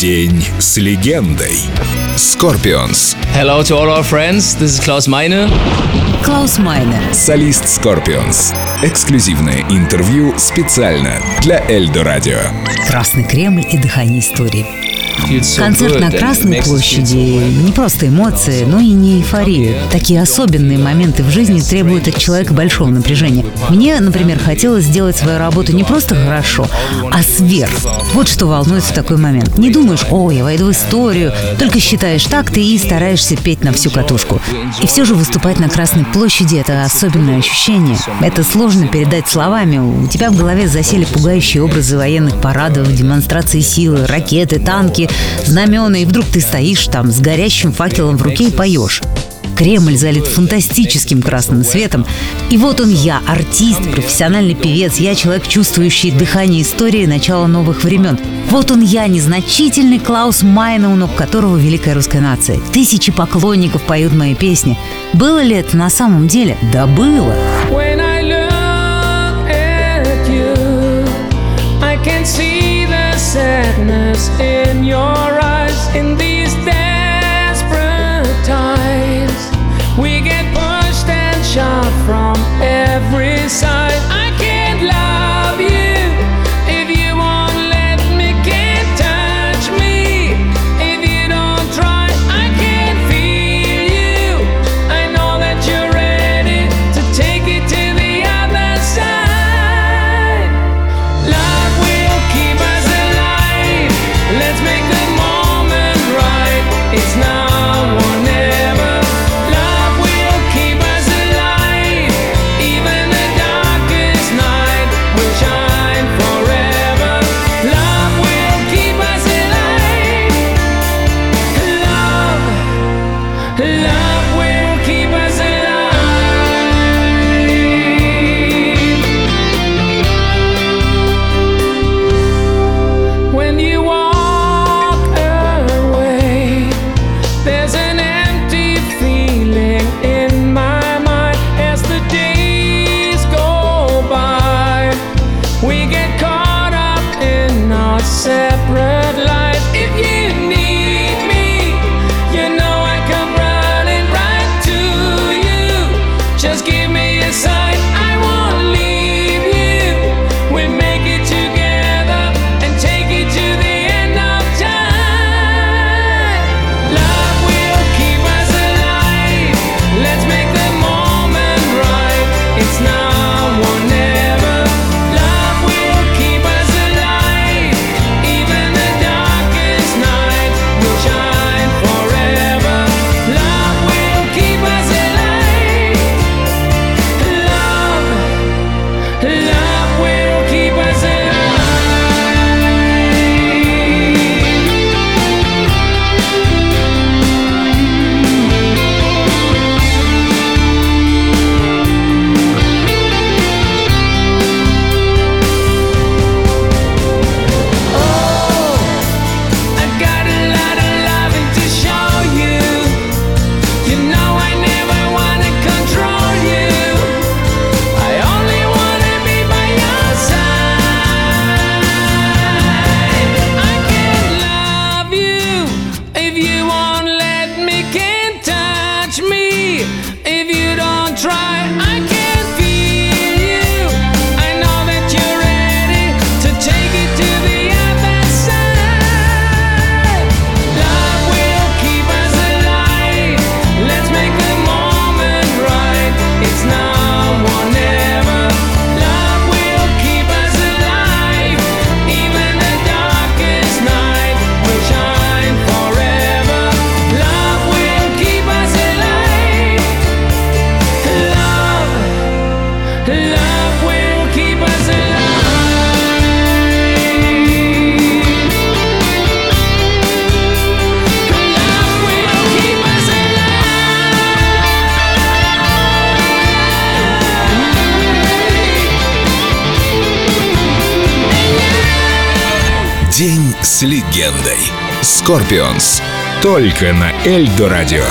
День с легендой. Scorpions. Hello to all our friends. This is Klaus Meine. Клаус Майнер. Солист Scorpions. Эксклюзивное интервью специально для Эльдо Радио. Красный Кремль и дыхание истории. Концерт на Красной площади не просто эмоции, но и не эйфория. Такие особенные моменты в жизни требуют от человека большого напряжения. Мне, например, хотелось сделать свою работу не просто хорошо, а сверх. Вот что волнует в такой момент. Не думаешь, о, я войду в историю, только считаешь такты и стараешься петь на всю катушку. И все же выступать на Красной площади – это особенное ощущение. Это сложно передать словами. У тебя в голове засели пугающие образы военных парадов, демонстрации силы, ракеты, танки, знамена, и вдруг ты стоишь там с горящим факелом в руке и поешь. Кремль залит фантастическим красным светом. И вот он я, артист, профессиональный певец, я человек, чувствующий дыхание истории начала новых времен. Вот он я, незначительный Клаус Майна, у ног которого великая русская нация. Тысячи поклонников поют мои песни. Было ли это на самом деле? Да было. Separate День с легендой. Scorpions. Только на Эльдо Радио.